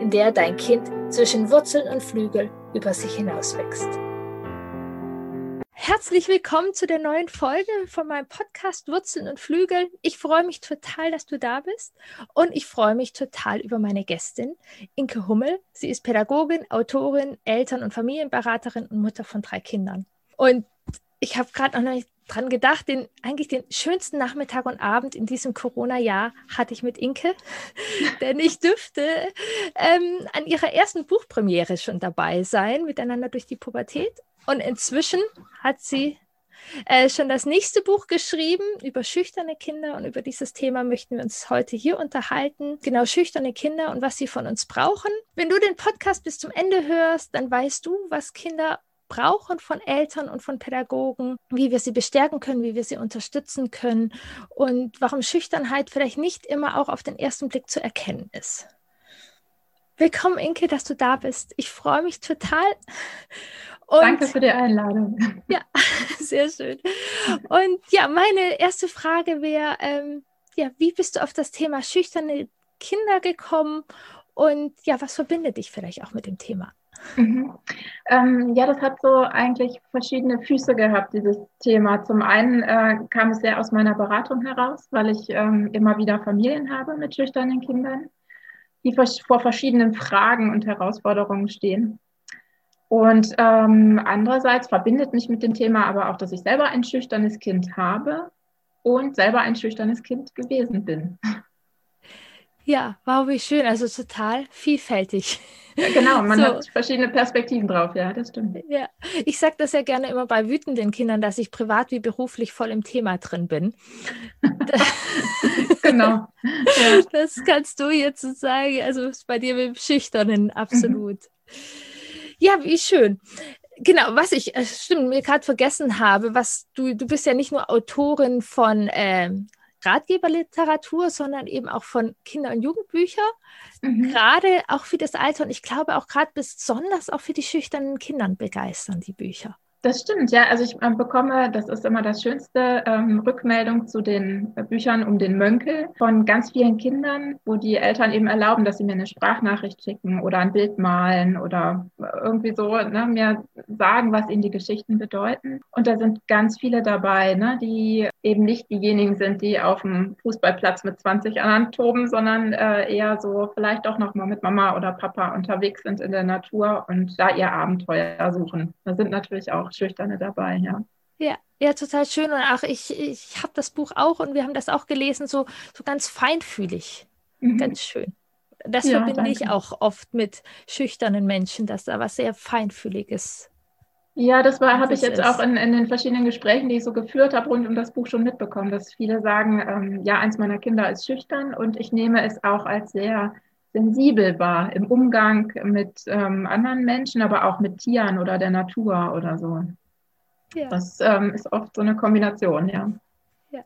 in der dein Kind zwischen Wurzeln und Flügel über sich hinauswächst. Herzlich willkommen zu der neuen Folge von meinem Podcast Wurzeln und Flügel. Ich freue mich total, dass du da bist und ich freue mich total über meine Gästin, Inke Hummel. Sie ist Pädagogin, Autorin, Eltern- und Familienberaterin und Mutter von drei Kindern. Und ich habe gerade noch nicht dran gedacht, den eigentlich den schönsten Nachmittag und Abend in diesem Corona-Jahr hatte ich mit Inke, denn ich dürfte ähm, an ihrer ersten Buchpremiere schon dabei sein, miteinander durch die Pubertät. Und inzwischen hat sie äh, schon das nächste Buch geschrieben über schüchterne Kinder und über dieses Thema möchten wir uns heute hier unterhalten. Genau, schüchterne Kinder und was sie von uns brauchen. Wenn du den Podcast bis zum Ende hörst, dann weißt du, was Kinder brauchen von Eltern und von Pädagogen, wie wir sie bestärken können, wie wir sie unterstützen können und warum Schüchternheit vielleicht nicht immer auch auf den ersten Blick zu erkennen ist. Willkommen, Inke, dass du da bist. Ich freue mich total. Und, Danke für die Einladung. Ja, sehr schön. Und ja, meine erste Frage wäre, ähm, ja, wie bist du auf das Thema schüchterne Kinder gekommen und ja, was verbindet dich vielleicht auch mit dem Thema? Mhm. Ähm, ja, das hat so eigentlich verschiedene Füße gehabt, dieses Thema. Zum einen äh, kam es sehr aus meiner Beratung heraus, weil ich ähm, immer wieder Familien habe mit schüchternen Kindern, die vor verschiedenen Fragen und Herausforderungen stehen. Und ähm, andererseits verbindet mich mit dem Thema aber auch, dass ich selber ein schüchternes Kind habe und selber ein schüchternes Kind gewesen bin. Ja, wow, wie schön. Also total vielfältig. Ja, genau, man so. hat verschiedene Perspektiven drauf, ja, das stimmt. Ja, ich sage das ja gerne immer bei wütenden Kindern, dass ich privat wie beruflich voll im Thema drin bin. genau. Ja. Das kannst du jetzt so sagen, also ist bei dir mit dem Schüchternen absolut. Mhm. Ja, wie schön. Genau, was ich, äh, stimmt, mir gerade vergessen habe, was du, du bist ja nicht nur Autorin von ähm, Ratgeberliteratur, sondern eben auch von Kinder- und Jugendbüchern. Mhm. Gerade auch für das Alter und ich glaube auch gerade besonders auch für die schüchternen Kindern begeistern die Bücher. Das stimmt, ja. Also ich äh, bekomme, das ist immer das Schönste, ähm, Rückmeldung zu den äh, Büchern um den Mönkel von ganz vielen Kindern, wo die Eltern eben erlauben, dass sie mir eine Sprachnachricht schicken oder ein Bild malen oder irgendwie so ne, mir sagen, was ihnen die Geschichten bedeuten. Und da sind ganz viele dabei, ne, die eben nicht diejenigen sind, die auf dem Fußballplatz mit 20 anderen toben, sondern äh, eher so vielleicht auch noch mal mit Mama oder Papa unterwegs sind in der Natur und da ihr Abenteuer suchen. Da sind natürlich auch auch Schüchterne dabei, ja. Ja, ja, total schön. Und auch ich, ich habe das Buch auch und wir haben das auch gelesen, so, so ganz feinfühlig. Mhm. Ganz schön. Das ja, verbinde danke. ich auch oft mit schüchternen Menschen, dass da was sehr Feinfühliges ja, das habe ich jetzt ist. auch in, in, den verschiedenen Gesprächen, die ich so geführt habe, rund um das Buch schon mitbekommen, dass viele sagen, ähm, ja, eins meiner Kinder ist schüchtern und ich nehme es auch als sehr sensibel war im Umgang mit ähm, anderen Menschen, aber auch mit Tieren oder der Natur oder so. Ja. Das ähm, ist oft so eine Kombination, ja. Ja,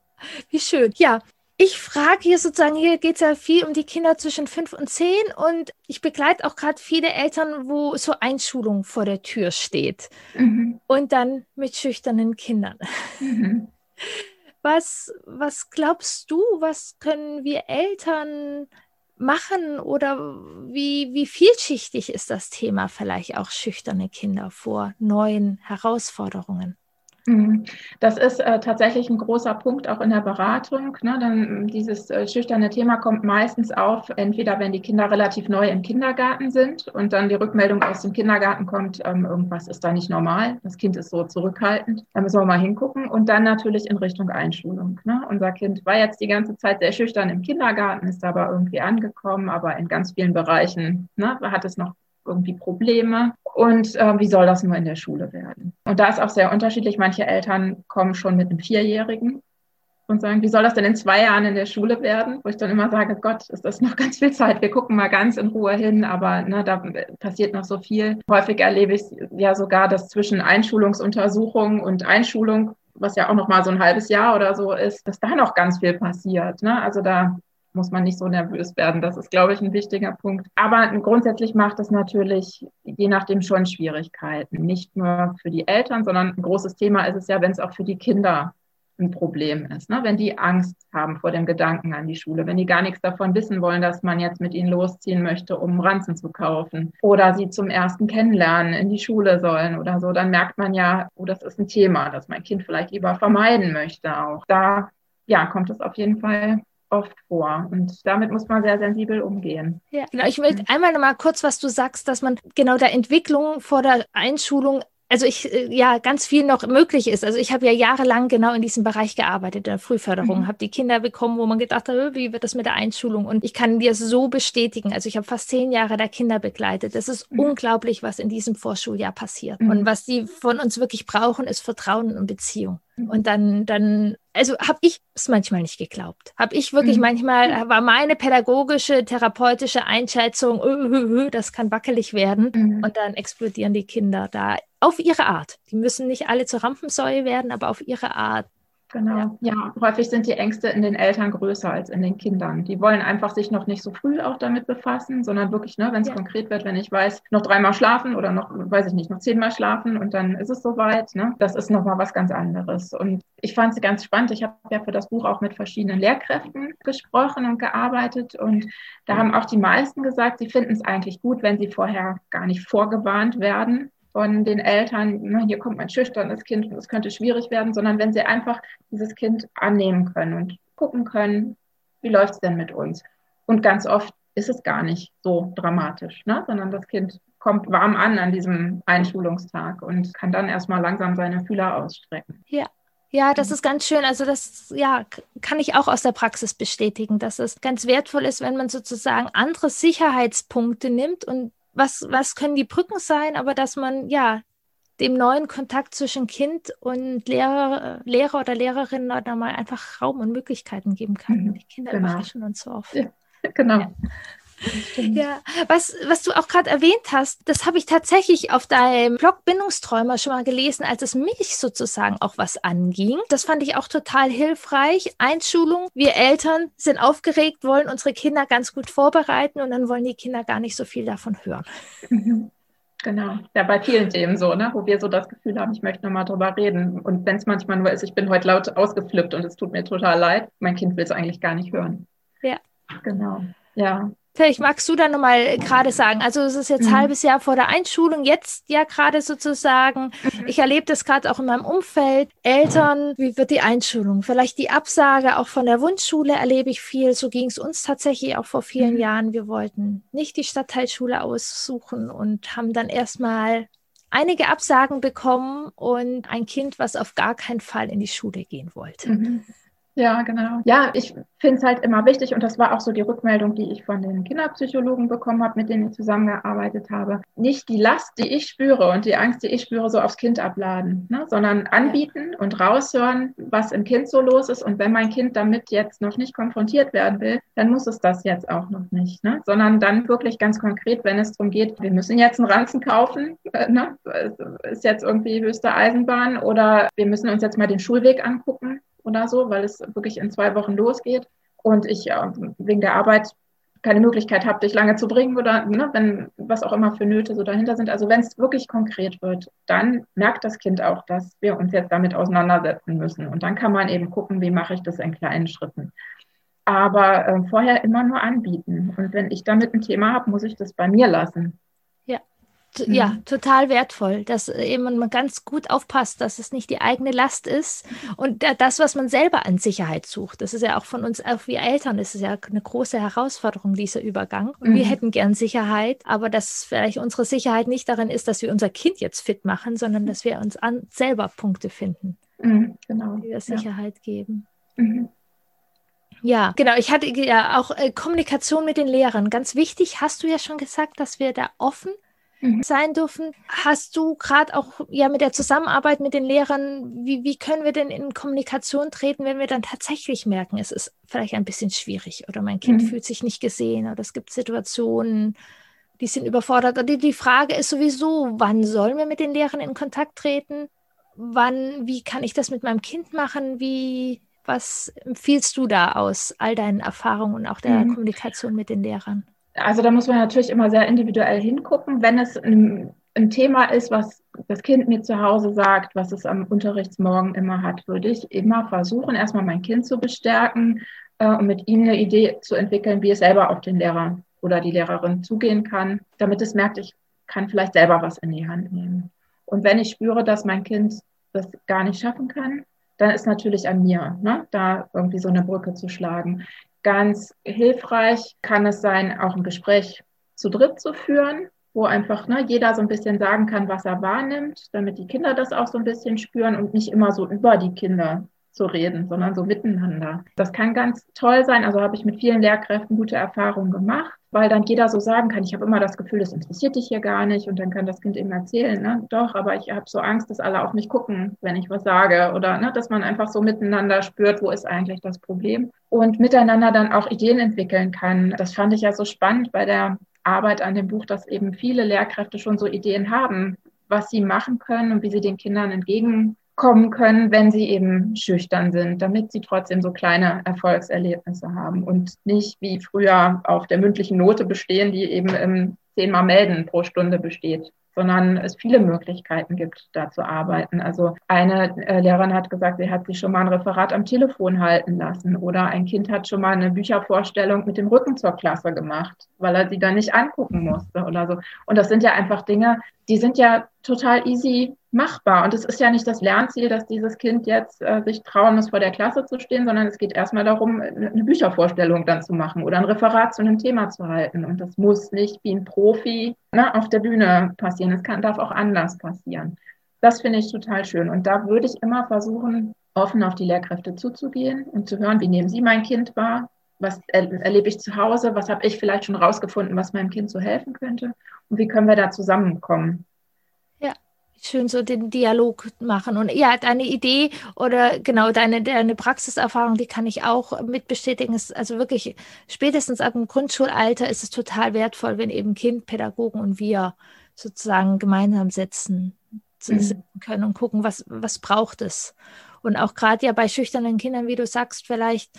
wie schön. Ja, ich frage hier sozusagen, hier geht es ja viel um die Kinder zwischen fünf und zehn und ich begleite auch gerade viele Eltern, wo so Einschulung vor der Tür steht mhm. und dann mit schüchternen Kindern. Mhm. Was, was glaubst du, was können wir Eltern machen oder wie, wie vielschichtig ist das Thema vielleicht auch schüchterne Kinder vor neuen Herausforderungen? Mhm. Das ist äh, tatsächlich ein großer Punkt auch in der Beratung. Ne? Dann dieses äh, schüchterne Thema kommt meistens auf, entweder wenn die Kinder relativ neu im Kindergarten sind und dann die Rückmeldung aus dem Kindergarten kommt, ähm, irgendwas ist da nicht normal, das Kind ist so zurückhaltend, da müssen wir mal hingucken und dann natürlich in Richtung Einschulung. Ne? Unser Kind war jetzt die ganze Zeit sehr schüchtern im Kindergarten, ist aber irgendwie angekommen, aber in ganz vielen Bereichen ne, hat es noch irgendwie Probleme und äh, wie soll das nur in der Schule werden? Und da ist auch sehr unterschiedlich. Manche Eltern kommen schon mit einem Vierjährigen und sagen, wie soll das denn in zwei Jahren in der Schule werden? Wo ich dann immer sage, Gott, ist das noch ganz viel Zeit. Wir gucken mal ganz in Ruhe hin, aber ne, da passiert noch so viel. Häufig erlebe ich ja sogar, dass zwischen Einschulungsuntersuchung und Einschulung was ja auch noch mal so ein halbes Jahr oder so ist, dass da noch ganz viel passiert. Ne? Also da muss man nicht so nervös werden. Das ist, glaube ich, ein wichtiger Punkt. Aber grundsätzlich macht es natürlich je nachdem schon Schwierigkeiten. Nicht nur für die Eltern, sondern ein großes Thema ist es ja, wenn es auch für die Kinder ein Problem ist. Ne? Wenn die Angst haben vor dem Gedanken an die Schule, wenn die gar nichts davon wissen wollen, dass man jetzt mit ihnen losziehen möchte, um Ranzen zu kaufen oder sie zum ersten Kennenlernen in die Schule sollen oder so, dann merkt man ja, oh, das ist ein Thema, das mein Kind vielleicht lieber vermeiden möchte auch. Da ja, kommt es auf jeden Fall oft vor. Und damit muss man sehr sensibel umgehen. Ja, genau. Ich will einmal noch mal kurz, was du sagst, dass man genau der Entwicklung vor der Einschulung also ich äh, ja ganz viel noch möglich ist. Also ich habe ja jahrelang genau in diesem Bereich gearbeitet, in der Frühförderung, mhm. habe die Kinder bekommen, wo man gedacht hat, wie wird das mit der Einschulung? Und ich kann dir so bestätigen. Also ich habe fast zehn Jahre der Kinder begleitet. Das ist mhm. unglaublich, was in diesem Vorschuljahr passiert. Mhm. Und was die von uns wirklich brauchen, ist Vertrauen und Beziehung. Mhm. Und dann, dann, also habe ich es manchmal nicht geglaubt. Habe ich wirklich mhm. manchmal, war meine pädagogische, therapeutische Einschätzung, öh, das kann wackelig werden. Mhm. Und dann explodieren die Kinder da auf ihre Art. Die müssen nicht alle zur Rampensäue werden, aber auf ihre Art Genau. Ja. ja. häufig sind die Ängste in den Eltern größer als in den Kindern. Die wollen einfach sich noch nicht so früh auch damit befassen, sondern wirklich, ne, wenn es ja. konkret wird, wenn ich weiß, noch dreimal schlafen oder noch, weiß ich nicht, noch zehnmal schlafen und dann ist es soweit. Ne? Das ist nochmal was ganz anderes. Und ich fand es ganz spannend. Ich habe ja für das Buch auch mit verschiedenen Lehrkräften gesprochen und gearbeitet und da haben auch die meisten gesagt, sie finden es eigentlich gut, wenn sie vorher gar nicht vorgewarnt werden, von den Eltern, hier kommt mein schüchternes Kind und es könnte schwierig werden, sondern wenn sie einfach dieses Kind annehmen können und gucken können, wie läuft es denn mit uns? Und ganz oft ist es gar nicht so dramatisch, ne? sondern das Kind kommt warm an an diesem Einschulungstag und kann dann erstmal langsam seine Fühler ausstrecken. Ja. Ja, das ist ganz schön. Also das ja, kann ich auch aus der Praxis bestätigen, dass es ganz wertvoll ist, wenn man sozusagen andere Sicherheitspunkte nimmt und was, was können die Brücken sein, aber dass man ja dem neuen Kontakt zwischen Kind und Lehrer, Lehrer oder Lehrerin da mal einfach Raum und Möglichkeiten geben kann. Mhm, die Kinder genau. überraschen uns so oft. Ja, genau. Ja. Ja, was, was du auch gerade erwähnt hast, das habe ich tatsächlich auf deinem Blog Bindungsträumer schon mal gelesen, als es mich sozusagen auch was anging. Das fand ich auch total hilfreich. Einschulung. Wir Eltern sind aufgeregt, wollen unsere Kinder ganz gut vorbereiten und dann wollen die Kinder gar nicht so viel davon hören. Mhm. Genau. Ja, bei vielen Themen so, ne? wo wir so das Gefühl haben, ich möchte nochmal drüber reden. Und wenn es manchmal nur ist, ich bin heute laut ausgeflippt und es tut mir total leid, mein Kind will es eigentlich gar nicht hören. Ja. Genau. Ja. Vielleicht magst du da nochmal gerade sagen, also es ist jetzt mhm. halbes Jahr vor der Einschulung, jetzt ja gerade sozusagen. Mhm. Ich erlebe das gerade auch in meinem Umfeld. Eltern, wie wird die Einschulung? Vielleicht die Absage auch von der Wunschschule erlebe ich viel. So ging es uns tatsächlich auch vor vielen mhm. Jahren. Wir wollten nicht die Stadtteilschule aussuchen und haben dann erstmal einige Absagen bekommen und ein Kind, was auf gar keinen Fall in die Schule gehen wollte. Mhm. Ja, genau. Ja, ich finde es halt immer wichtig und das war auch so die Rückmeldung, die ich von den Kinderpsychologen bekommen habe, mit denen ich zusammengearbeitet habe. Nicht die Last, die ich spüre und die Angst, die ich spüre, so aufs Kind abladen, ne? sondern anbieten und raushören, was im Kind so los ist. Und wenn mein Kind damit jetzt noch nicht konfrontiert werden will, dann muss es das jetzt auch noch nicht, ne? sondern dann wirklich ganz konkret, wenn es darum geht, wir müssen jetzt einen Ranzen kaufen, äh, ne? ist jetzt irgendwie höchste Eisenbahn oder wir müssen uns jetzt mal den Schulweg angucken oder so, weil es wirklich in zwei Wochen losgeht und ich äh, wegen der Arbeit keine Möglichkeit habe, dich lange zu bringen oder ne, wenn was auch immer für Nöte so dahinter sind. Also wenn es wirklich konkret wird, dann merkt das Kind auch, dass wir uns jetzt damit auseinandersetzen müssen. Und dann kann man eben gucken, wie mache ich das in kleinen Schritten. Aber äh, vorher immer nur anbieten. Und wenn ich damit ein Thema habe, muss ich das bei mir lassen ja, mhm. total wertvoll, dass eben man ganz gut aufpasst, dass es nicht die eigene Last ist und das, was man selber an Sicherheit sucht. Das ist ja auch von uns, auch wie Eltern, das ist ja eine große Herausforderung, dieser Übergang. Und mhm. wir hätten gern Sicherheit, aber dass vielleicht unsere Sicherheit nicht darin ist, dass wir unser Kind jetzt fit machen, sondern dass wir uns an, selber Punkte finden, mhm, genau. die wir Sicherheit ja. geben. Mhm. Ja, genau. Ich hatte ja auch äh, Kommunikation mit den Lehrern. Ganz wichtig, hast du ja schon gesagt, dass wir da offen mhm. sein dürfen. Hast du gerade auch ja mit der Zusammenarbeit mit den Lehrern, wie, wie können wir denn in Kommunikation treten, wenn wir dann tatsächlich merken, es ist vielleicht ein bisschen schwierig oder mein Kind mhm. fühlt sich nicht gesehen oder es gibt Situationen, die sind überfordert. Und die, die Frage ist sowieso, wann sollen wir mit den Lehrern in Kontakt treten? Wann, wie kann ich das mit meinem Kind machen? Wie, was empfiehlst du da aus all deinen Erfahrungen und auch der mhm. Kommunikation mit den Lehrern? Also da muss man natürlich immer sehr individuell hingucken. Wenn es ein, ein, Thema ist, was das Kind mir zu Hause sagt, was es am Unterrichtsmorgen immer hat, würde ich immer versuchen, erstmal mein Kind zu bestärken äh, und mit ihm eine Idee zu entwickeln, wie es selber auf den Lehrer oder die Lehrerin zugehen kann, damit es merkt, ich kann vielleicht selber was in die Hand nehmen. Und wenn ich spüre, dass mein Kind das gar nicht schaffen kann, dann ist natürlich an mir, ne, da irgendwie so eine Brücke zu schlagen. Ganz hilfreich kann es sein, auch ein Gespräch zu dritt zu führen, wo einfach ne, jeder so ein bisschen sagen kann, was er wahrnimmt, damit die Kinder das auch so ein bisschen spüren und nicht immer so über die Kinder zu reden, sondern so miteinander. Das kann ganz toll sein. Also habe ich mit vielen Lehrkräften gute Erfahrungen gemacht, weil dann jeder so sagen kann, ich habe immer das Gefühl, das interessiert dich hier gar nicht. Und dann kann das Kind eben erzählen, ne? doch, aber ich habe so Angst, dass alle auf mich gucken, wenn ich was sage. Oder ne, dass man einfach so miteinander spürt, wo ist eigentlich das Problem. Und miteinander dann auch Ideen entwickeln kann. Das fand ich ja so spannend bei der Arbeit an dem Buch, dass eben viele Lehrkräfte schon so Ideen haben, was sie machen können und wie sie den Kindern entgegen kommen können, wenn sie eben schüchtern sind, damit sie trotzdem so kleine Erfolgserlebnisse haben und nicht wie früher auf der mündlichen Note bestehen, die eben im zehnmal melden pro Stunde besteht sondern es viele Möglichkeiten gibt, da zu arbeiten. Also eine äh, Lehrerin hat gesagt, sie hat sich schon mal ein Referat am Telefon halten lassen oder ein Kind hat schon mal eine Büchervorstellung mit dem Rücken zur Klasse gemacht, weil er sie dann nicht angucken musste oder so. Und das sind ja einfach Dinge, die sind ja total easy machbar. Und es ist ja nicht das Lernziel, dass dieses Kind jetzt äh, sich trauen muss, vor der Klasse zu stehen, sondern es geht erstmal darum, eine Büchervorstellung dann zu machen oder ein Referat zu einem Thema zu halten. Und das muss nicht wie ein Profi ne, auf der Bühne passieren. Es kann, darf auch anders passieren. Das finde ich total schön. Und da würde ich immer versuchen, offen auf die Lehrkräfte zuzugehen und zu hören, wie nehmen Sie mein Kind wahr? Was erlebe ich zu Hause? Was habe ich vielleicht schon rausgefunden, was meinem Kind so helfen könnte? Und wie können wir da zusammenkommen? Schön so den Dialog machen. Und ja, deine Idee oder genau deine, deine Praxiserfahrung, die kann ich auch mit bestätigen. Es, also wirklich spätestens ab dem Grundschulalter ist es total wertvoll, wenn eben Kind, Pädagogen und wir sozusagen gemeinsam sitzen, mhm. können und gucken, was, was braucht es. Und auch gerade ja bei schüchternen Kindern, wie du sagst, vielleicht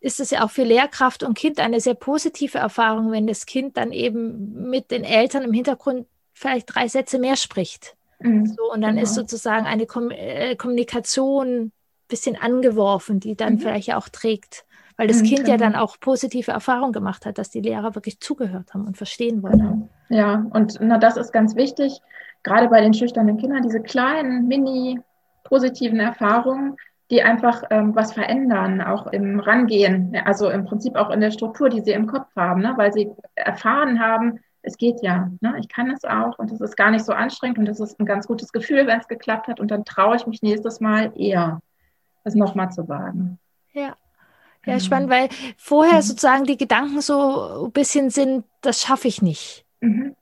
ist es ja auch für Lehrkraft und Kind eine sehr positive Erfahrung, wenn das Kind dann eben mit den Eltern im Hintergrund vielleicht drei Sätze mehr spricht. Mhm. So, und dann genau. ist sozusagen eine Kom äh, Kommunikation ein bisschen angeworfen, die dann mhm. vielleicht ja auch trägt. Weil das mhm, Kind genau. ja dann auch positive Erfahrungen gemacht hat, dass die Lehrer wirklich zugehört haben und verstehen wollten. Genau. Ja, und na, das ist ganz wichtig, gerade bei den schüchternen Kindern, diese kleinen, mini positiven Erfahrungen, die einfach ähm, was verändern, auch im Rangehen, also im Prinzip auch in der Struktur, die sie im Kopf haben, ne? weil sie erfahren haben, es geht ja, ne? ich kann es auch und es ist gar nicht so anstrengend und es ist ein ganz gutes Gefühl, wenn es geklappt hat und dann traue ich mich nächstes Mal eher, es nochmal zu wagen. Ja. Ja, genau. spannend, weil vorher mhm. sozusagen die Gedanken so ein bisschen sind, das schaffe ich nicht. Mhm.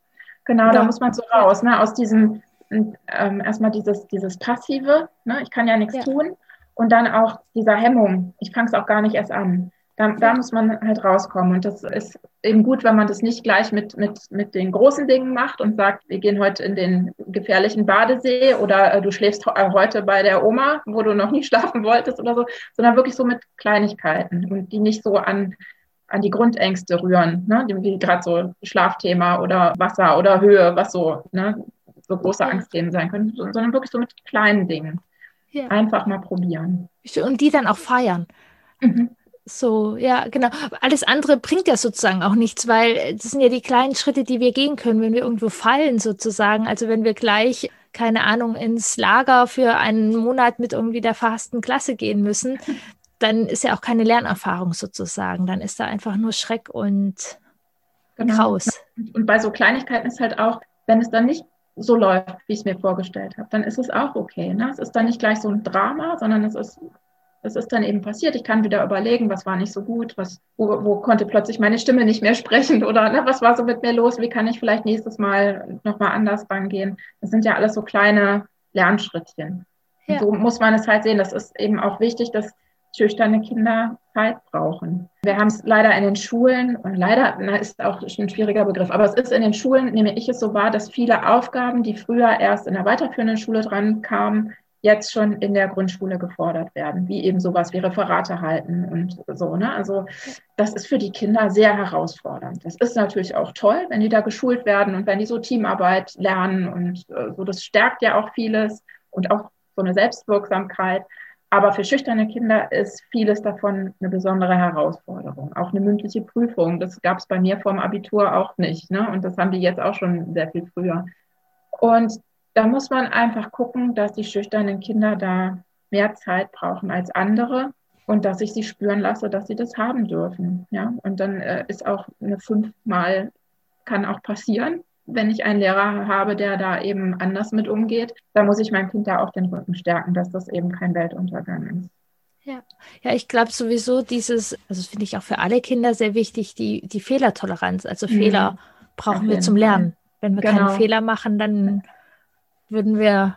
Genau, ja. da muss man so raus, ne? aus diesem, ähm, erstmal dieses, dieses Passive, ne? ich kann ja nichts ja. tun und dann auch dieser Hemmung, ich fange es auch gar nicht erst an. Da, da, muss man halt rauskommen. Und das ist eben gut, wenn man das nicht gleich mit, mit, mit den großen Dingen macht und sagt, wir gehen heute in den gefährlichen Badesee oder äh, du schläfst äh, heute bei der Oma, wo du noch nie schlafen wolltest oder so, sondern wirklich so mit Kleinigkeiten und die nicht so an, an die Grundängste rühren, ne? wie gerade so Schlafthema oder Wasser oder Höhe, was so, ne? so große Angstthemen sein können, sondern wirklich so mit kleinen Dingen. Ja. Einfach mal probieren. Und die dann auch feiern. Mhm. So, ja, genau. Alles andere bringt ja sozusagen auch nichts, weil das sind ja die kleinen Schritte, die wir gehen können, wenn wir irgendwo fallen, sozusagen. Also wenn wir gleich, keine Ahnung, ins Lager für einen Monat mit irgendwie der verhassten Klasse gehen müssen, dann ist ja auch keine Lernerfahrung sozusagen. Dann ist da einfach nur Schreck und genau. Graus. Und bei so Kleinigkeiten ist halt auch, wenn es dann nicht so läuft, wie ich es mir vorgestellt habe, dann ist es auch okay. Ne? Es ist dann nicht gleich so ein Drama, sondern es ist Das ist dann eben passiert. Ich kann wieder überlegen, was war nicht so gut, was, wo, wo konnte plötzlich meine Stimme nicht mehr sprechen oder ne, was war so mit mir los, wie kann ich vielleicht nächstes Mal nochmal anders rangehen. Das sind ja alles so kleine Lernschrittchen. Ja. So muss man es halt sehen. Das ist eben auch wichtig, dass schüchterne Kinder Zeit brauchen. Wir haben es leider in den Schulen, und leider na, ist auch ein schwieriger Begriff, aber es ist in den Schulen, nehme ich es so wahr, dass viele Aufgaben, die früher erst in der weiterführenden Schule dran kamen, jetzt schon in der Grundschule gefordert werden, wie eben sowas wie Referate halten und so. Ne? Also das ist für die Kinder sehr herausfordernd. Das ist natürlich auch toll, wenn die da geschult werden und wenn die so Teamarbeit lernen und äh, so. Das stärkt ja auch vieles und auch so eine Selbstwirksamkeit. Aber für schüchterne Kinder ist vieles davon eine besondere Herausforderung. Auch eine mündliche Prüfung, das gab es bei mir vor dem Abitur auch nicht. Ne? Und das haben die jetzt auch schon sehr viel früher. Und da muss man einfach gucken, dass die schüchternen Kinder da mehr Zeit brauchen als andere und dass ich sie spüren lasse, dass sie das haben dürfen. Ja? Und dann äh, ist auch eine fünfmal, kann auch passieren, wenn ich einen Lehrer habe, der da eben anders mit umgeht. Da muss ich meinem Kind da auch den Rücken stärken, dass das eben kein Weltuntergang ist. Ja, ja ich glaube sowieso dieses, also finde ich auch für alle Kinder sehr wichtig, die, die Fehlertoleranz. Also mhm. Fehler brauchen wir zum Lernen. Wenn wir genau. keinen Fehler machen, dann würden wir,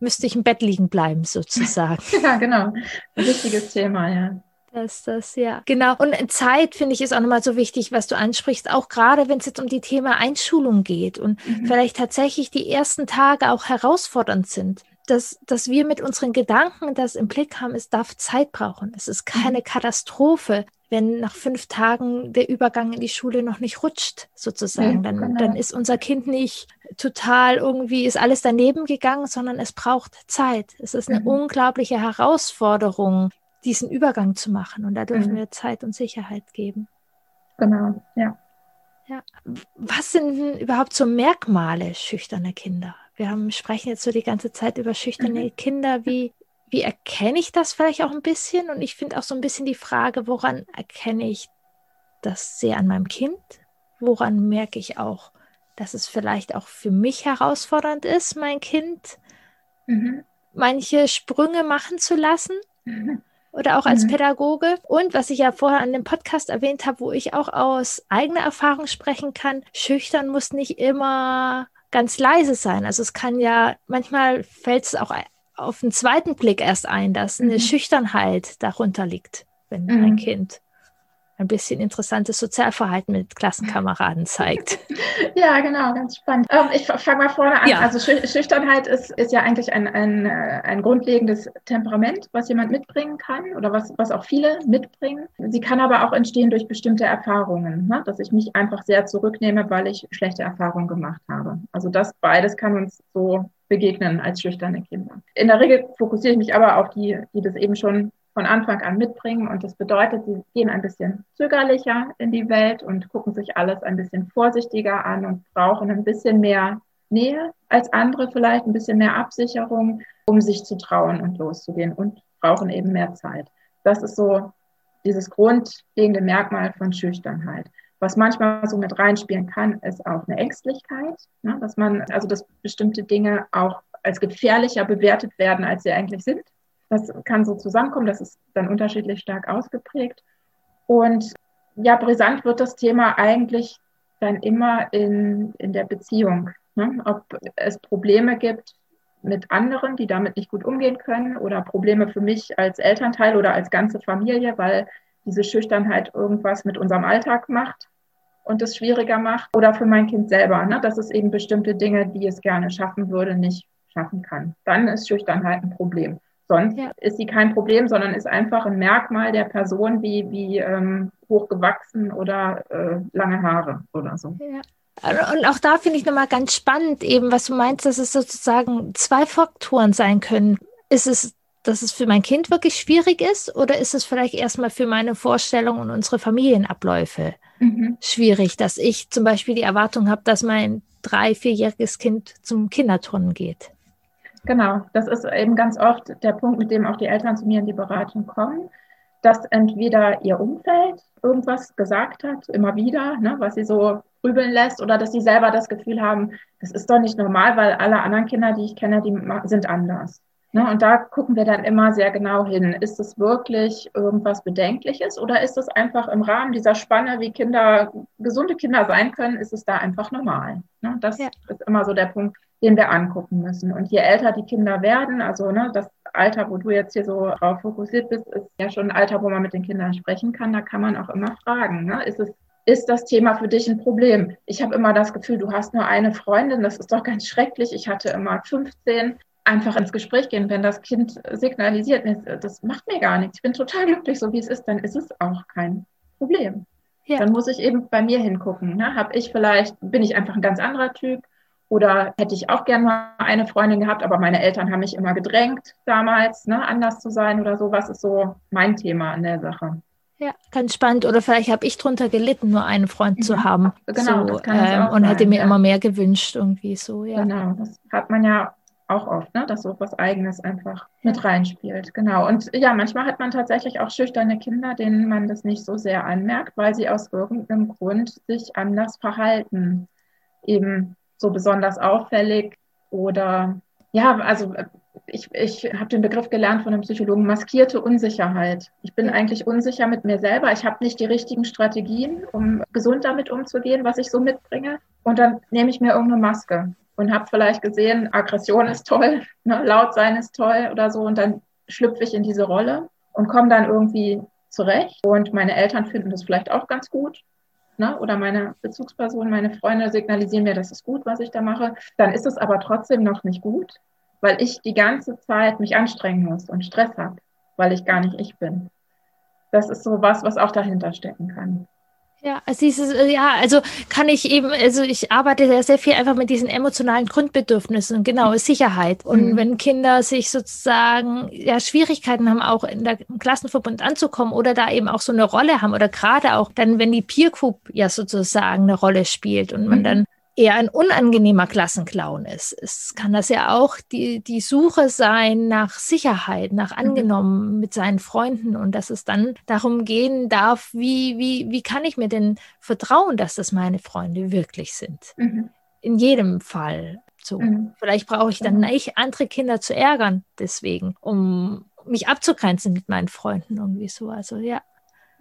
müsste ich im Bett liegen bleiben, sozusagen. ja, genau. Ein wichtiges Thema, ja. Das, das, ja. Genau. Und Zeit, finde ich, ist auch nochmal so wichtig, was du ansprichst, auch gerade wenn es jetzt um die Thema Einschulung geht und mhm. vielleicht tatsächlich die ersten Tage auch herausfordernd sind. Dass, dass wir mit unseren Gedanken das im Blick haben, es darf Zeit brauchen. Es ist keine mhm. Katastrophe, wenn nach fünf Tagen der Übergang in die Schule noch nicht rutscht, sozusagen. dann, genau. dann ist unser Kind nicht total irgendwie, ist alles daneben gegangen, sondern es braucht Zeit. Es ist eine mhm. unglaubliche Herausforderung, diesen Übergang zu machen. Und da dürfen mhm. wir Zeit und Sicherheit geben. Genau, ja. Ja. Was sind denn überhaupt so Merkmale schüchterner Kinder? Wir haben, sprechen jetzt so die ganze Zeit über schüchterne mhm. Kinder. Wie, wie erkenne ich das vielleicht auch ein bisschen? Und ich finde auch so ein bisschen die Frage, woran erkenne ich das sehr an meinem Kind? Woran merke ich auch, dass es vielleicht auch für mich herausfordernd ist, mein Kind mhm. manche Sprünge machen zu lassen? Mhm. Oder auch als mhm. Pädagoge. Und was ich ja vorher an dem Podcast erwähnt habe, wo ich auch aus eigener Erfahrung sprechen kann, schüchtern muss nicht immer ganz leise sein. Also es kann ja, manchmal fällt es auch auf den zweiten Blick erst ein, dass eine mhm. Schüchternheit darunter liegt, wenn mhm. ein Kind ein bisschen interessantes Sozialverhalten mit Klassenkameraden zeigt. Ja, genau, ganz spannend. Ähm, ich fange mal vorne an. Ja. Also Schüchternheit ist, ist ja eigentlich ein, ein, äh, ein grundlegendes Temperament, was jemand mitbringen kann oder was, was auch viele mitbringen. Sie kann aber auch entstehen durch bestimmte Erfahrungen, ne? dass ich mich einfach sehr zurücknehme, weil ich schlechte Erfahrungen gemacht habe. Also das beides kann uns so begegnen als schüchterne Kinder. In der Regel fokussiere ich mich aber auf die, die das eben schon von Anfang an mitbringen. Und das bedeutet, sie gehen ein bisschen zögerlicher in die Welt und gucken sich alles ein bisschen vorsichtiger an und brauchen ein bisschen mehr Nähe als andere, vielleicht ein bisschen mehr Absicherung, um sich zu trauen und loszugehen und brauchen eben mehr Zeit. Das ist so dieses grundlegende Merkmal von Schüchternheit. Was manchmal so mit reinspielen kann, ist auch eine Ängstlichkeit, ne? dass man, also dass bestimmte Dinge auch als gefährlicher bewertet werden, als sie eigentlich sind. Das kann so zusammenkommen, das ist dann unterschiedlich stark ausgeprägt. Und ja, brisant wird das Thema eigentlich dann immer in, in der Beziehung. Ne? Ob es Probleme gibt mit anderen, die damit nicht gut umgehen können oder Probleme für mich als Elternteil oder als ganze Familie, weil diese Schüchternheit irgendwas mit unserem Alltag macht und es schwieriger macht. Oder für mein Kind selber, ne? dass es eben bestimmte Dinge, die es gerne schaffen würde, nicht schaffen kann. Dann ist Schüchternheit ein Problem. Sonst ja. ist sie kein Problem, sondern ist einfach ein Merkmal der Person, wie, wie ähm, hochgewachsen oder äh, lange Haare oder so. Ja. Und auch da finde ich nochmal ganz spannend, eben, was du meinst, dass es sozusagen zwei Faktoren sein können. Ist es dass es für mein Kind wirklich schwierig ist oder ist es vielleicht erstmal für meine Vorstellung und unsere Familienabläufe mhm. schwierig, dass ich zum Beispiel die Erwartung habe, dass mein drei-, vierjähriges Kind zum Kinderturnen geht? Genau, das ist eben ganz oft der Punkt, mit dem auch die Eltern zu mir in die Beratung kommen, dass entweder ihr Umfeld irgendwas gesagt hat, immer wieder, ne, was sie so grübeln lässt, oder dass sie selber das Gefühl haben, das ist doch nicht normal, weil alle anderen Kinder, die ich kenne, die sind anders. Ne, und da gucken wir dann immer sehr genau hin. Ist es wirklich irgendwas Bedenkliches oder ist es einfach im Rahmen dieser Spanne, wie Kinder, gesunde Kinder sein können, ist es da einfach normal? Ne, das ja. ist immer so der Punkt, den wir angucken müssen. Und je älter die Kinder werden, also ne, das Alter, wo du jetzt hier so drauf fokussiert bist, ist ja schon ein Alter, wo man mit den Kindern sprechen kann. Da kann man auch immer fragen, ne, ist es ist das Thema für dich ein Problem? Ich habe immer das Gefühl, du hast nur eine Freundin, das ist doch ganz schrecklich. Ich hatte immer 15 einfach ins Gespräch gehen, wenn das Kind signalisiert, das macht mir gar nichts, ich bin total glücklich, so wie es ist, dann ist es auch kein Problem. Ja. Dann muss ich eben bei mir hingucken. Ne? Habe ich vielleicht, bin ich einfach ein ganz anderer Typ oder hätte ich auch gerne mal eine Freundin gehabt, aber meine Eltern haben mich immer gedrängt damals, ne, anders zu sein oder so. Was ist so mein Thema an der Sache? Ja, ganz spannend. Oder vielleicht habe ich drunter gelitten, nur einen Freund mhm. zu haben. Genau, so, ähm, und sein, hätte mir ja. immer mehr gewünscht, irgendwie so, ja. Genau, das hat man ja auch oft, ne? dass so was Eigenes einfach mit reinspielt. Genau. Und ja, manchmal hat man tatsächlich auch schüchterne Kinder, denen man das nicht so sehr anmerkt, weil sie aus irgendeinem Grund sich anders verhalten. Eben so besonders auffällig oder ja, also ich, ich habe den Begriff gelernt von einem Psychologen, maskierte Unsicherheit. Ich bin eigentlich unsicher mit mir selber. Ich habe nicht die richtigen Strategien, um gesund damit umzugehen, was ich so mitbringe. Und dann nehme ich mir irgendeine Maske und habe vielleicht gesehen, Aggression ist toll, ne, laut sein ist toll oder so. Und dann schlüpfe ich in diese Rolle und komme dann irgendwie zurecht. Und meine Eltern finden das vielleicht auch ganz gut. Ne? Oder meine Bezugsperson, meine Freunde signalisieren mir, das ist gut, was ich da mache. Dann ist es aber trotzdem noch nicht gut, weil ich die ganze Zeit mich anstrengen muss und Stress habe, weil ich gar nicht ich bin. Das ist so was, was auch dahinter stecken kann. Ja, also dieses, äh, ja, also kann ich eben, also ich arbeite sehr, sehr viel einfach mit diesen emotionalen Grundbedürfnissen, genau, Sicherheit. Und mhm. wenn Kinder sich sozusagen ja Schwierigkeiten haben, auch in der, im Klassenverbund anzukommen oder da eben auch so eine Rolle haben oder gerade auch dann, wenn die Peer Group ja sozusagen eine Rolle spielt und man mhm. dann eher ein unangenehmer Klassenclown ist. Es kann das ja auch die, die Suche sein nach Sicherheit, nach mhm. angenommen mit seinen Freunden und dass es dann darum gehen darf, wie, wie, wie kann ich mir denn vertrauen, dass das meine Freunde wirklich sind? Mhm. In jedem Fall. So. Mhm. Vielleicht brauche ich dann nicht andere Kinder zu ärgern, deswegen, um mich abzugrenzen mit meinen Freunden irgendwie so. Also ja.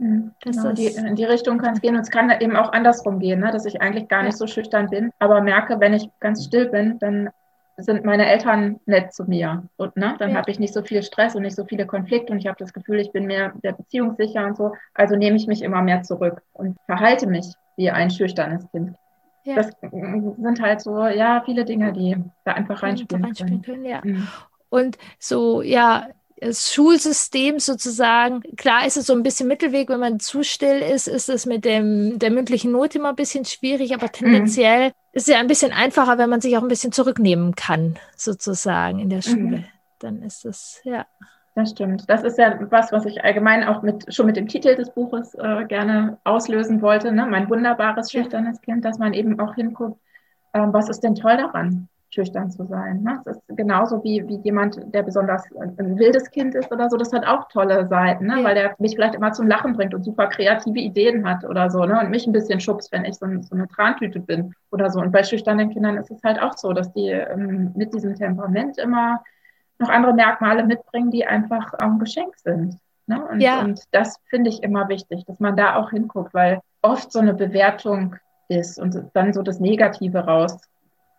Mhm. Genau, die, in die Richtung kann es gehen und es kann eben auch andersrum gehen, ne? dass ich eigentlich gar nicht so schüchtern bin, aber merke, wenn ich ganz still bin, dann sind meine Eltern nett zu mir und ne, dann ja. habe ich nicht so viel Stress und nicht so viele Konflikte und ich habe das Gefühl, ich bin mehr der Beziehungssicher und so, also nehme ich mich immer mehr zurück und verhalte mich wie ein schüchternes Kind. Ja. Das sind halt so, ja, viele Dinge, die da einfach reinspielen, reinspielen können. können ja. Mhm. Und so, ja, das Schulsystem sozusagen, klar ist es so ein bisschen Mittelweg, wenn man zu still ist, ist es mit dem, der mündlichen Note immer ein bisschen schwierig, aber tendenziell mhm. ist es ja ein bisschen einfacher, wenn man sich auch ein bisschen zurücknehmen kann, sozusagen in der Schule. Mhm. Dann ist es, ja. Das stimmt. Das ist ja was, was ich allgemein auch mit, schon mit dem Titel des Buches äh, gerne auslösen wollte. Ne? Mein wunderbares, schüchternes Kind, dass man eben auch hinguckt, äh, was ist denn toll daran? Schüchtern zu sein. Ne? Das ist genauso wie, wie jemand, der besonders ein wildes Kind ist oder so. Das hat auch tolle Seiten, ne? Ja. weil der mich vielleicht immer zum Lachen bringt und super kreative Ideen hat oder so. Ne? Und mich ein bisschen schubst, wenn ich so, so eine Trantüte bin oder so. Und bei schüchternen Kindern ist es halt auch so, dass die ähm, mit diesem Temperament immer noch andere Merkmale mitbringen, die einfach auch ein Geschenk sind. Ne? Und, ja. und das finde ich immer wichtig, dass man da auch hinguckt, weil oft so eine Bewertung ist und dann so das Negative raus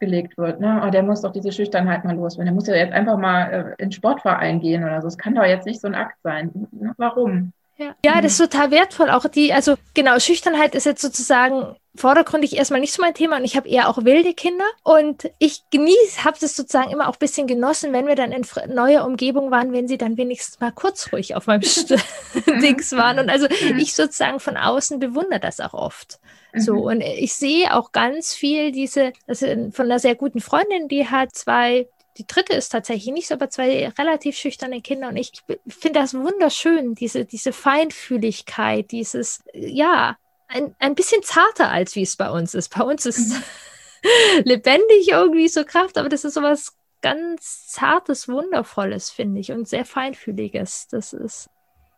gelegt wird. Ne? Oh, der muss doch diese Schüchternheit mal loswerden. Der muss ja jetzt einfach mal äh, in den Sportverein gehen oder so. Es kann doch jetzt nicht so ein Akt sein. Ne? Warum? Ja. ja, das ist total wertvoll. Auch die, also genau, Schüchternheit ist jetzt sozusagen vordergründig erstmal nicht so mein Thema und ich habe eher auch wilde Kinder und ich genieße, habe das sozusagen immer auch ein bisschen genossen, wenn wir dann in neuer Umgebung waren, wenn sie dann wenigstens mal kurz ruhig auf meinem Dings waren und also ich sozusagen von außen bewundere das auch oft. So, mhm. und ich sehe auch ganz viel diese, also von einer sehr guten Freundin, die hat zwei, die dritte ist tatsächlich nicht so, aber zwei relativ schüchterne Kinder. Und ich finde das wunderschön, diese, diese Feinfühligkeit, dieses, ja, ein, ein bisschen zarter, als wie es bei uns ist. Bei uns ist mhm. lebendig irgendwie so Kraft, aber das ist sowas ganz Zartes, Wundervolles, finde ich, und sehr Feinfühliges. Das ist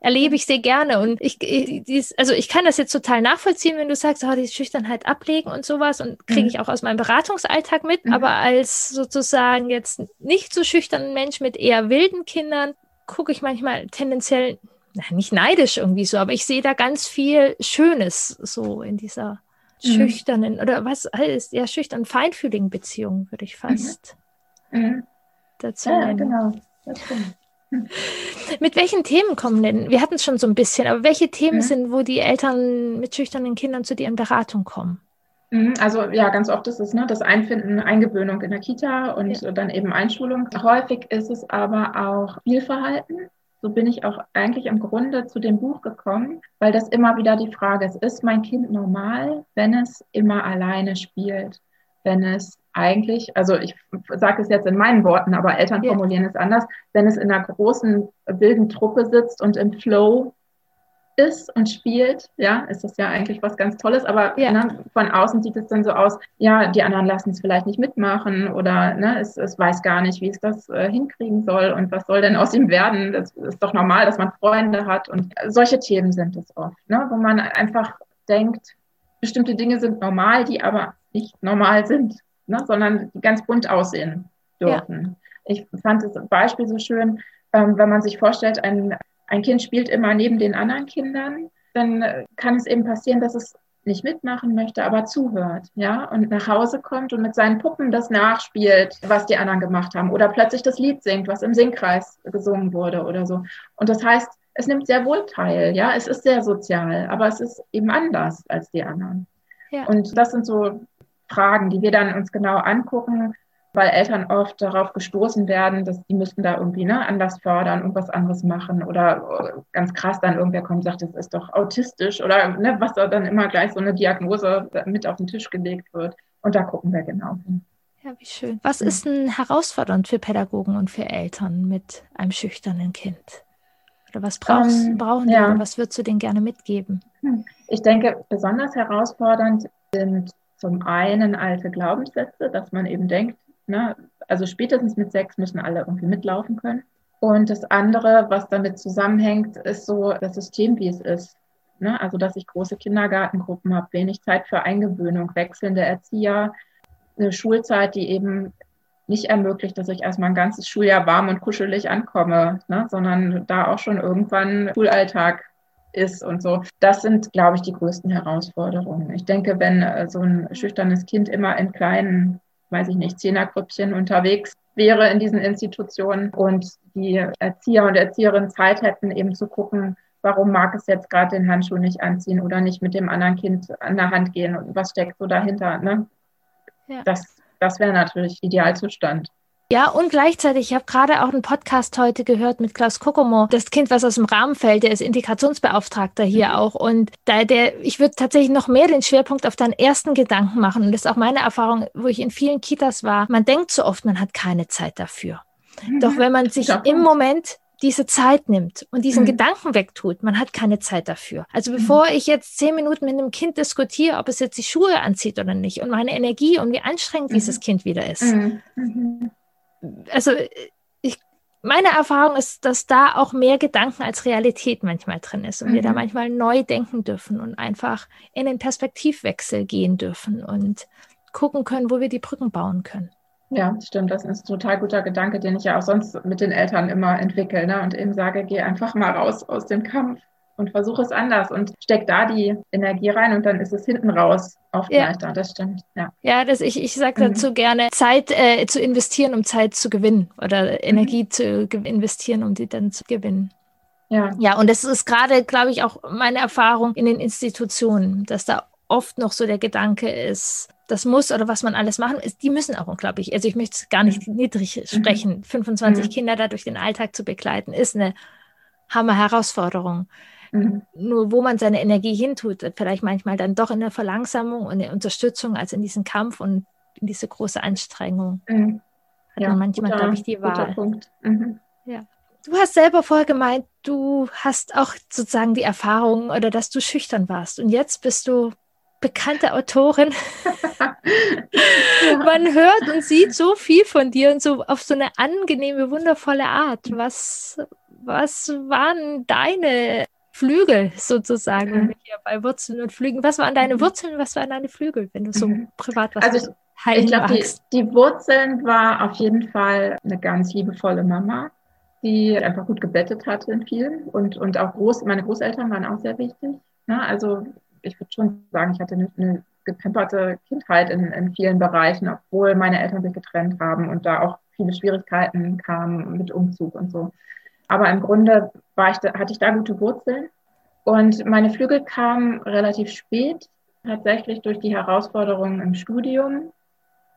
erlebe ich sehr gerne. Und ich, ich also ich kann das jetzt total nachvollziehen, wenn du sagst, oh, die Schüchternheit ablegen und sowas und kriege mhm. ich auch aus meinem Beratungsalltag mit. Mhm. Aber als sozusagen jetzt nicht so schüchternen Mensch mit eher wilden Kindern gucke ich manchmal tendenziell nicht neidisch irgendwie so, aber ich sehe da ganz viel Schönes so in dieser mhm. schüchternen oder was heißt ja schüchtern feinfühligen Beziehung würde ich fast mhm. mhm. dazu ja, genau. Mit welchen Themen kommen denn? Wir hatten es schon so ein bisschen, aber welche Themen ja. sind, wo die Eltern mit schüchternen Kindern zu dir in Beratung kommen? Mhm, also ja, ganz oft ist es ne, das Einfinden, Eingewöhnung in der Kita und ja. dann eben Einschulung. Häufig ist es aber auch Spielverhalten. So bin ich auch eigentlich im Grunde zu dem Buch gekommen, weil das immer wieder die Frage ist, ist mein Kind normal, wenn es immer alleine spielt? Wenn es eigentlich, also ich sage es jetzt in meinen Worten, aber Eltern ja. formulieren es anders, wenn es in einer großen wilden Truppe sitzt und im Flow ist und spielt, ja, ist das ja eigentlich was ganz Tolles, aber ja. ne, von außen sieht es dann so aus, ja, die anderen lassen es vielleicht nicht mitmachen oder ne, es, es weiß gar nicht, wie es das äh, hinkriegen soll und was soll denn aus ihm werden. Das ist doch normal, dass man Freunde hat und solche Themen sind es oft, ne, wo man einfach denkt, bestimmte Dinge sind normal, die aber nicht normal sind, ne, sondern die ganz bunt aussehen dürfen. Ja. Ich fand das Beispiel so schön, ähm, wenn man sich vorstellt, ein ein Kind spielt immer neben den anderen Kindern, dann kann es eben passieren, dass es nicht mitmachen möchte, aber zuhört, ja, und nach Hause kommt und mit seinen Puppen das nachspielt, was die anderen gemacht haben, oder plötzlich das Lied singt, was im Singkreis gesungen wurde oder so. Und das heißt, es nimmt sehr wohl teil, ja, es ist sehr sozial, aber es ist eben anders als die anderen. Ja. Und das sind so Fragen, die wir dann uns genau angucken weil Eltern oft darauf gestoßen werden, dass die müssten da irgendwie ne, anders fördern, irgendwas anderes machen oder ganz krass dann irgendwer kommt und sagt, das ist doch autistisch oder ne, was da dann immer gleich so eine Diagnose mit auf den Tisch gelegt wird. Und da gucken wir genau hin. Ja, wie schön. Was ja. ist denn herausfordernd für Pädagogen und für Eltern mit einem schüchternen Kind? Oder was brauchst, ähm, brauchen die ja. oder was würdest du denen gerne mitgeben? Hm. Ich denke, besonders herausfordernd sind zum einen alte Glaubenssätze, dass man eben denkt, Ne? Also spätestens mit sechs müssen alle irgendwie mitlaufen können. Und das andere, was damit zusammenhängt, ist so das System, wie es ist. Ne? Also, dass ich große Kindergartengruppen habe, wenig Zeit für Eingewöhnung, wechselnde Erzieher, eine Schulzeit, die eben nicht ermöglicht, dass ich erstmal ein ganzes Schuljahr warm und kuschelig ankomme, ne? sondern da auch schon irgendwann Schulalltag ist und so. Das sind, glaube ich, die größten Herausforderungen. Ich denke, wenn äh, so ein schüchternes Kind immer in kleinen weiß ich nicht, Zehnergrüppchen unterwegs wäre in diesen Institutionen und die Erzieher und Erzieherinnen Zeit hätten, eben zu gucken, warum mag es jetzt gerade den Handschuh nicht anziehen oder nicht mit dem anderen Kind an der Hand gehen und was steckt so dahinter. Ne? Ja. Das, das wäre natürlich Idealzustand. Ja, und gleichzeitig, ich habe gerade auch einen Podcast heute gehört mit Klaus Kokomo, das Kind, was aus dem Rahmen fällt, der ist Integrationsbeauftragter hier mhm. auch. Und da der, ich würde tatsächlich noch mehr den Schwerpunkt auf deinen ersten Gedanken machen. Und das ist auch meine Erfahrung, wo ich in vielen Kitas war. Man denkt so oft, man hat keine Zeit dafür. Mhm. Doch wenn man sich im Moment diese Zeit nimmt und diesen mhm. Gedanken wegtut, man hat keine Zeit dafür. Also mhm. bevor ich jetzt zehn Minuten mit einem Kind diskutiere, ob es jetzt die Schuhe anzieht oder nicht und meine Energie und wie anstrengend mhm. dieses Kind wieder ist, mhm. Mhm also ich, meine Erfahrung ist, dass da auch mehr Gedanken als Realität manchmal drin ist und mhm. wir da mhm. manchmal neu denken dürfen und einfach in den Perspektivwechsel gehen dürfen und gucken können, wo wir die Brücken bauen können. Ja, stimmt. Das ist ein total guter Gedanke, den ich ja auch sonst mit den Eltern immer entwickle ne? und eben sage, geh einfach mal raus aus dem Kampf und versuche es anders und steck da die Energie rein und dann ist es hinten raus oft ja. leichter. Das stimmt. Ja, ja das, ich, ich sage dazu mhm. gerne, Zeit äh, zu investieren, um Zeit zu gewinnen oder mhm. Energie zu investieren, um die dann zu gewinnen. Ja. ja, und das ist gerade, glaube ich, auch meine Erfahrung in den Institutionen, dass da oft noch so der Gedanke ist, das muss oder was man alles machen ist, die müssen auch unglaublich. Also ich möchte es gar nicht mhm. niedrig sprechen. Mhm. 25 mhm. Kinder da durch den Alltag zu begleiten, ist eine Hammer-Herausforderung. Mhm. Nur wo man seine Energie hintut, vielleicht manchmal dann doch in der Verlangsamung und der Unterstützung als in diesen Kampf und in diese große Anstrengung. Mhm. Hat ja, man manchmal, glaube ich, die Wahl. Mhm. Ja. Du hast selber vorher gemeint, du hast auch sozusagen die Erfahrung oder dass du schüchtern warst. Und jetzt bist du bekannte Autorin. Man hört und sieht so viel von dir und so auf so eine angenehme, wundervolle Art. Was, was waren deine Flügel sozusagen, wenn wir hier bei Wurzeln und Flügen, was waren deine Wurzeln, was waren deine Flügel, wenn du so mhm. privat was also ich, ich glaube, die, die Wurzeln war auf jeden Fall eine ganz liebevolle Mama, die einfach gut gebettet hatte in vielen und, und auch groß, meine Großeltern waren auch sehr wichtig. Ne? Also ich würde schon sagen, ich hatte eine, eine gepamperte Kindheit in, in vielen Bereichen, obwohl meine Eltern sich getrennt haben und da auch viele Schwierigkeiten kamen mit Umzug und so. Aber im Grunde war ich da, hatte ich da gute Wurzeln. Und meine Flügel kamen relativ spät, tatsächlich durch die Herausforderungen im Studium,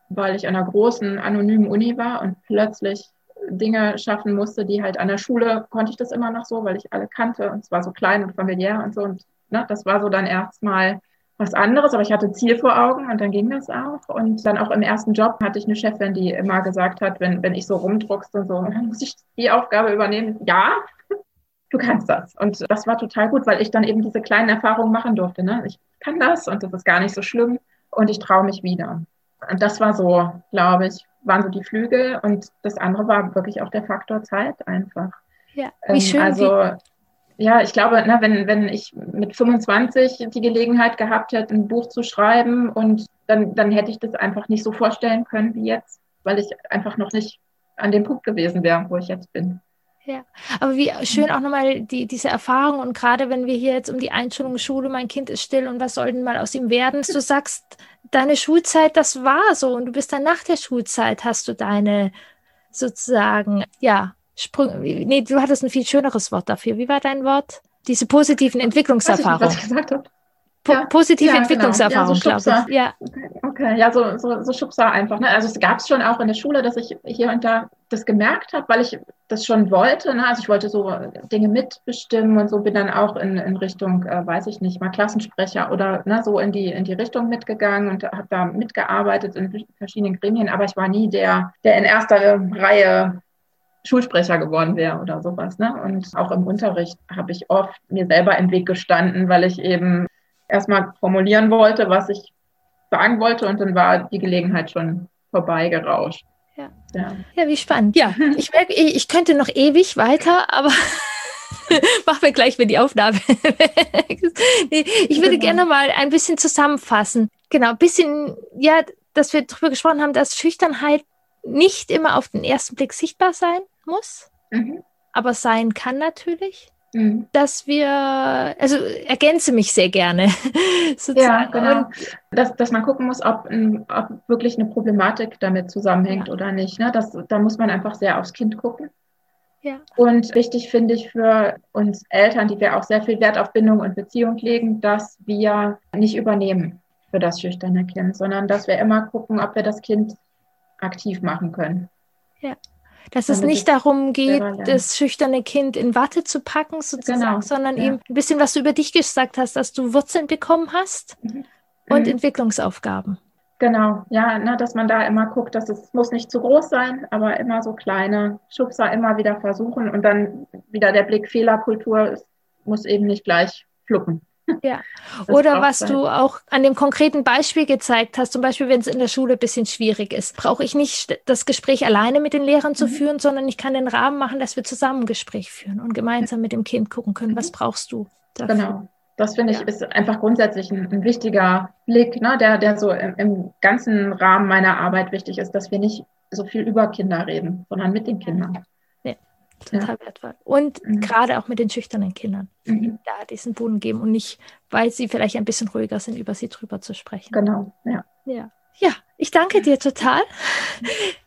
weil ich an einer großen anonymen Uni war und plötzlich Dinge schaffen musste, die halt an der Schule konnte ich das immer noch so, weil ich alle kannte und zwar so klein und familiär und so. Und ne, das war so dann erstmal was anderes, aber ich hatte Ziel vor Augen und dann ging das auch. Und dann auch im ersten Job hatte ich eine Chefin, die immer gesagt hat, wenn, wenn ich so rumdruckst und so, muss ich die Aufgabe übernehmen? Ja, du kannst das. Und das war total gut, weil ich dann eben diese kleinen Erfahrungen machen durfte. Ne? Ich kann das und das ist gar nicht so schlimm und ich traue mich wieder. Und das war so, glaube ich, waren so die Flügel und das andere war wirklich auch der Faktor Zeit einfach. Ja, wie ähm, schön. Also, ja, ich glaube, na, wenn, wenn ich mit 25 die Gelegenheit gehabt hätte, ein Buch zu schreiben und dann, dann hätte ich das einfach nicht so vorstellen können wie jetzt, weil ich einfach noch nicht an dem Punkt gewesen wäre, wo ich jetzt bin. Ja, aber wie schön auch nochmal die, diese Erfahrung und gerade wenn wir hier jetzt um die Einschulung Schule, mein Kind ist still und was soll denn mal aus ihm werden? Du sagst, deine Schulzeit, das war so und du bist dann nach der Schulzeit, hast du deine sozusagen, ja, Sprung, nee, du hattest ein viel schöneres Wort dafür. Wie war dein Wort? Diese positiven Entwicklungserfahrungen. Ich habe. Po ja, positive ja, Entwicklungserfahrung, genau. ja, so glaube ich. Ja. Okay, okay, ja, so, so, so Schubser einfach. Ne? Also es gab es schon auch in der Schule, dass ich hier und da das gemerkt habe, weil ich das schon wollte. Ne? Also ich wollte so Dinge mitbestimmen und so bin dann auch in, in Richtung, äh, weiß ich nicht, mal Klassensprecher oder ne, so in die, in die Richtung mitgegangen und habe da mitgearbeitet in verschiedenen Gremien, aber ich war nie der, der in erster Reihe Schulsprecher geworden wäre oder sowas. Ne? Und auch im Unterricht habe ich oft mir selber im Weg gestanden, weil ich eben erstmal formulieren wollte, was ich sagen wollte und dann war die Gelegenheit schon vorbeigerauscht. Ja. ja. ja, wie spannend. Ja, ich merke, ich könnte noch ewig weiter, aber machen wir gleich, wenn die Aufnahme nee, ich würde genau. gerne mal ein bisschen zusammenfassen. Genau, ein bisschen, ja, dass wir darüber gesprochen haben, dass Schüchternheit nicht immer auf den ersten Blick sichtbar sein muss, mhm. aber sein kann natürlich. Mhm. Dass wir, also ergänze mich sehr gerne. ja, genau. dass, dass man gucken muss, ob, ob wirklich eine Problematik damit zusammenhängt ja. oder nicht. Ne? Das, da muss man einfach sehr aufs Kind gucken. Ja. Und wichtig finde ich für uns Eltern, die wir auch sehr viel Wert auf Bindung und Beziehung legen, dass wir nicht übernehmen für das schüchterne Kind, sondern dass wir immer gucken, ob wir das Kind aktiv machen können. Ja. Dass es nicht darum geht, das schüchterne Kind in Watte zu packen, sozusagen, genau. sondern ja. ihm ein bisschen, was du über dich gesagt hast, dass du Wurzeln bekommen hast mhm. und mhm. Entwicklungsaufgaben. Genau, ja, ne, dass man da immer guckt, dass es muss nicht zu groß sein, aber immer so kleine Schubser immer wieder versuchen und dann wieder der Blick Fehlerkultur muss eben nicht gleich fluppen. Ja. Oder was sein. du auch an dem konkreten Beispiel gezeigt hast, zum Beispiel, wenn es in der Schule ein bisschen schwierig ist, brauche ich nicht das Gespräch alleine mit den Lehrern zu mhm. führen, sondern ich kann den Rahmen machen, dass wir zusammen ein Gespräch führen und gemeinsam mit dem Kind gucken können, was mhm. brauchst du dafür. Genau. Das finde ich ja. ist einfach grundsätzlich ein, ein wichtiger Blick, ne, der, der so im, im ganzen Rahmen meiner Arbeit wichtig ist, dass wir nicht so viel über Kinder reden, sondern mit den Kindern total ja. wertvoll. Und mhm. gerade auch mit den schüchternen Kindern, mhm. da diesen Boden geben und nicht, weil sie vielleicht ein bisschen ruhiger sind, über sie drüber zu sprechen. Genau, ja. Ja, ja ich danke dir total.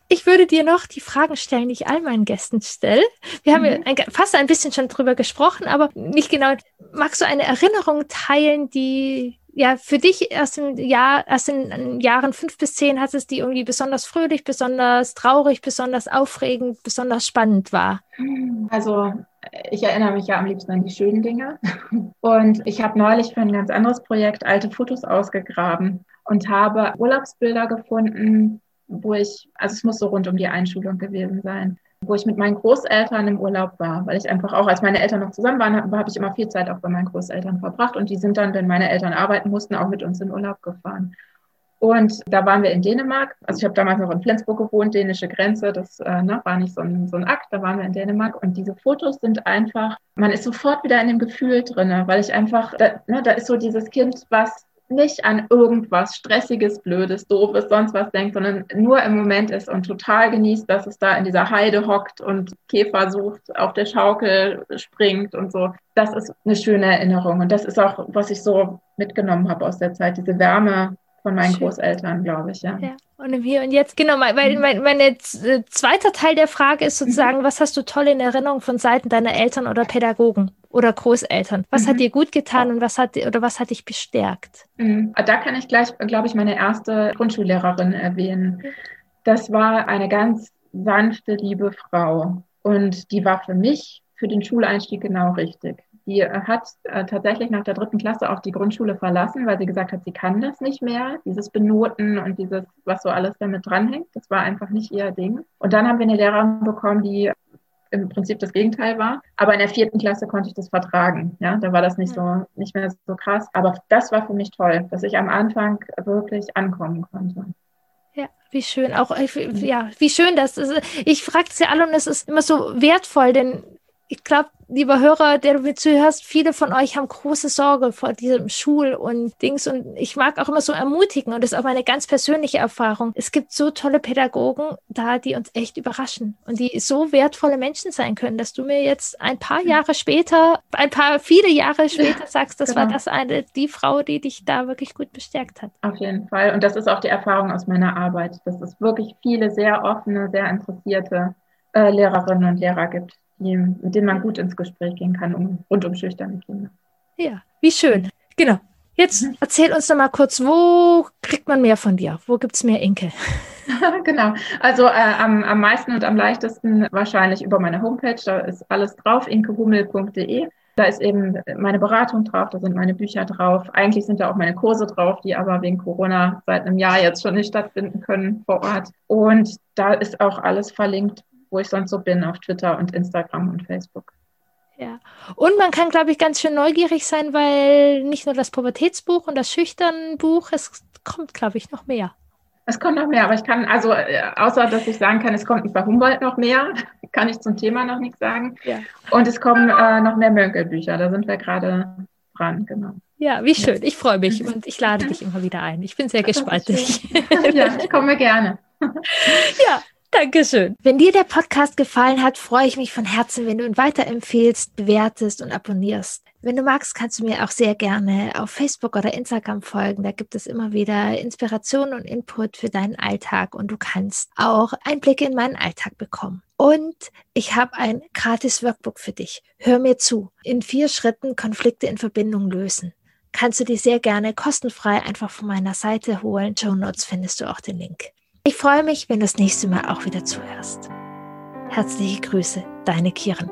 Ich würde dir noch die Fragen stellen, die ich all meinen Gästen stelle. Wir haben mhm. ja fast ein bisschen schon drüber gesprochen, aber nicht genau. Magst du eine Erinnerung teilen, die ja, für dich erst im Jahr, erst in Jahren fünf bis zehn hat es die irgendwie besonders fröhlich, besonders traurig, besonders aufregend, besonders spannend war? Also ich erinnere mich ja am liebsten an die schönen Dinge. Und ich habe neulich für ein ganz anderes Projekt alte Fotos ausgegraben und habe Urlaubsbilder gefunden, wo ich, also es muss so rund um die Einschulung gewesen sein, wo ich mit meinen Großeltern im Urlaub war, weil ich einfach auch, als meine Eltern noch zusammen waren, habe hab ich immer viel Zeit auch bei meinen Großeltern verbracht und die sind dann, wenn meine Eltern arbeiten mussten, auch mit uns in Urlaub gefahren. Und da waren wir in Dänemark. Also ich habe damals noch in Flensburg gewohnt, dänische Grenze. Das äh, ne, war nicht so ein, so ein Akt. Da waren wir in Dänemark. Und diese Fotos sind einfach, man ist sofort wieder in dem Gefühl drin, weil ich einfach, da, ne, da ist so dieses Kind, was nicht an irgendwas Stressiges, Blödes, Doofes, sonst was denkt, sondern nur im Moment ist und total genießt, dass es da in dieser Heide hockt und Käfer sucht, auf der Schaukel springt und so. Das ist eine schöne Erinnerung. Und das ist auch, was ich so mitgenommen habe aus der Zeit, diese Wärme von meinen Schön. Großeltern, glaube ich, ja. ja. Und im Hier und Jetzt, genau, weil mhm. mein, mein äh, zweiter Teil der Frage ist sozusagen, mhm. was hast du toll in Erinnerung von Seiten deiner Eltern oder Pädagogen oder Großeltern? Was mhm. hat dir gut getan und was hat oder was hat dich bestärkt? Mhm. Da kann ich gleich, glaube ich, meine erste Grundschullehrerin erwähnen. Das war eine ganz sanfte, liebe Frau. Und die war für mich für den Schuleinstieg genau richtig. Die hat äh, tatsächlich nach der dritten Klasse auch die Grundschule verlassen, weil sie gesagt hat, sie kann das nicht mehr. Dieses Benoten und dieses, was so alles damit dranhängt, das war einfach nicht ihr Ding. Und dann haben wir eine Lehrerin bekommen, die im Prinzip das Gegenteil war. Aber in der vierten Klasse konnte ich das vertragen. Ja, da war das nicht so, nicht mehr so krass. Aber das war für mich toll, dass ich am Anfang wirklich ankommen konnte. Ja, wie schön. Auch, äh, ja, wie schön das ist. Ich frage es ja alle und es ist immer so wertvoll, denn ich glaube, lieber Hörer, der du mir zuhörst, viele von euch haben große Sorge vor diesem Schul- und Dings. Und ich mag auch immer so ermutigen. Und das ist auch meine ganz persönliche Erfahrung. Es gibt so tolle Pädagogen da, die uns echt überraschen und die so wertvolle Menschen sein können, dass du mir jetzt ein paar Jahre später, ein paar viele Jahre später sagst, das genau. war das eine, die Frau, die dich da wirklich gut bestärkt hat. Auf jeden Fall. Und das ist auch die Erfahrung aus meiner Arbeit, dass es wirklich viele sehr offene, sehr interessierte äh, Lehrerinnen und Lehrer gibt die, mit denen man gut ins Gespräch gehen kann, um, rund um schüchterne Kinder. Ja, wie schön. Genau. Jetzt mhm. erzähl uns noch mal kurz, wo kriegt man mehr von dir? Wo gibt es mehr Inke? genau. Also äh, am, am meisten und am leichtesten wahrscheinlich über meine Homepage. Da ist alles drauf, inkehummel.de. Da ist eben meine Beratung drauf, da sind meine Bücher drauf. Eigentlich sind da auch meine Kurse drauf, die aber wegen Corona seit einem Jahr jetzt schon nicht stattfinden können vor Ort. Und da ist auch alles verlinkt, wo ich sonst so bin auf Twitter und Instagram und Facebook. Ja. Und man kann, glaube ich, ganz schön neugierig sein, weil nicht nur das Pubertätsbuch und das Schüchternbuch, es kommt, glaube ich, noch mehr. Es kommt noch mehr, aber ich kann, also äh, außer dass ich sagen kann, es kommt bei Humboldt noch mehr, kann ich zum Thema noch nichts sagen. Ja. Und es kommen äh, noch mehr Mönkelbücher, da sind wir gerade dran, genau. Ja, wie schön. Ich freue mich und ich lade dich immer wieder ein. Ich bin sehr gespannt. ja, ich komme gerne. ja, Dankeschön. Wenn dir der Podcast gefallen hat, freue ich mich von Herzen, wenn du ihn weiterempfehlst, bewertest und abonnierst. Wenn du magst, kannst du mir auch sehr gerne auf Facebook oder Instagram folgen. Da gibt es immer wieder Inspiration und Input für deinen Alltag und du kannst auch Einblicke in meinen Alltag bekommen. Und ich habe ein gratis Workbook für dich. Hör mir zu. In vier Schritten Konflikte in Verbindung lösen. Kannst du dir sehr gerne kostenfrei einfach von meiner Seite holen. Show Notes findest du auch den Link. Ich freue mich, wenn du das nächste Mal auch wieder zuhörst. Herzliche Grüße, deine Kieren.